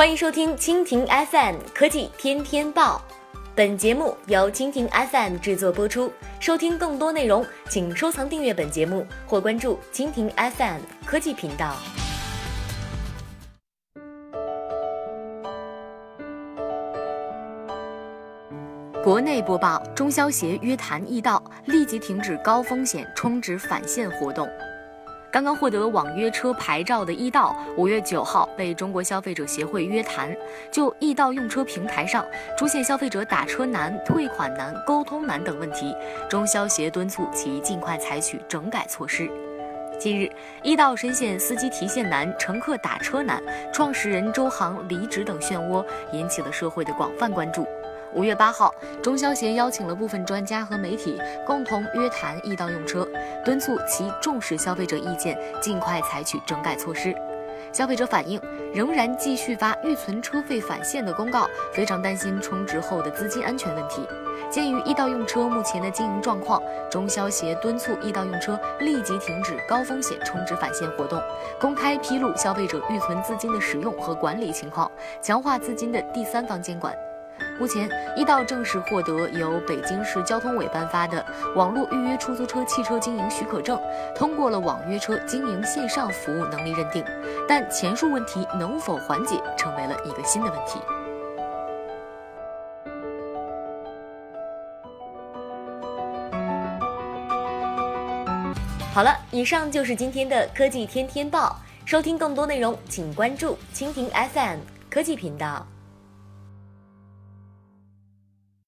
欢迎收听蜻蜓 FM 科技天天报，本节目由蜻蜓 FM 制作播出。收听更多内容，请收藏订阅本节目或关注蜻蜓 FM 科技频道。国内播报：中消协约谈易到，立即停止高风险充值返现活动。刚刚获得网约车牌照的易到，五月九号被中国消费者协会约谈，就易到用车平台上出现消费者打车难、退款难、沟通难等问题，中消协敦促其尽快采取整改措施。近日，易到深陷司机提现难、乘客打车难、创始人周航离职等漩涡，引起了社会的广泛关注。五月八号，中消协邀请了部分专家和媒体共同约谈易到用车，敦促其重视消费者意见，尽快采取整改措施。消费者反映，仍然继续发预存车费返现的公告，非常担心充值后的资金安全问题。鉴于易到用车目前的经营状况，中消协敦促易到用车立即停止高风险充值返现活动，公开披露消费者预存资金的使用和管理情况，强化资金的第三方监管。目前，易到正式获得由北京市交通委颁发的网络预约出租车汽车经营许可证，通过了网约车经营线上服务能力认定，但前述问题能否缓解，成为了一个新的问题。好了，以上就是今天的科技天天报。收听更多内容，请关注蜻蜓 FM 科技频道。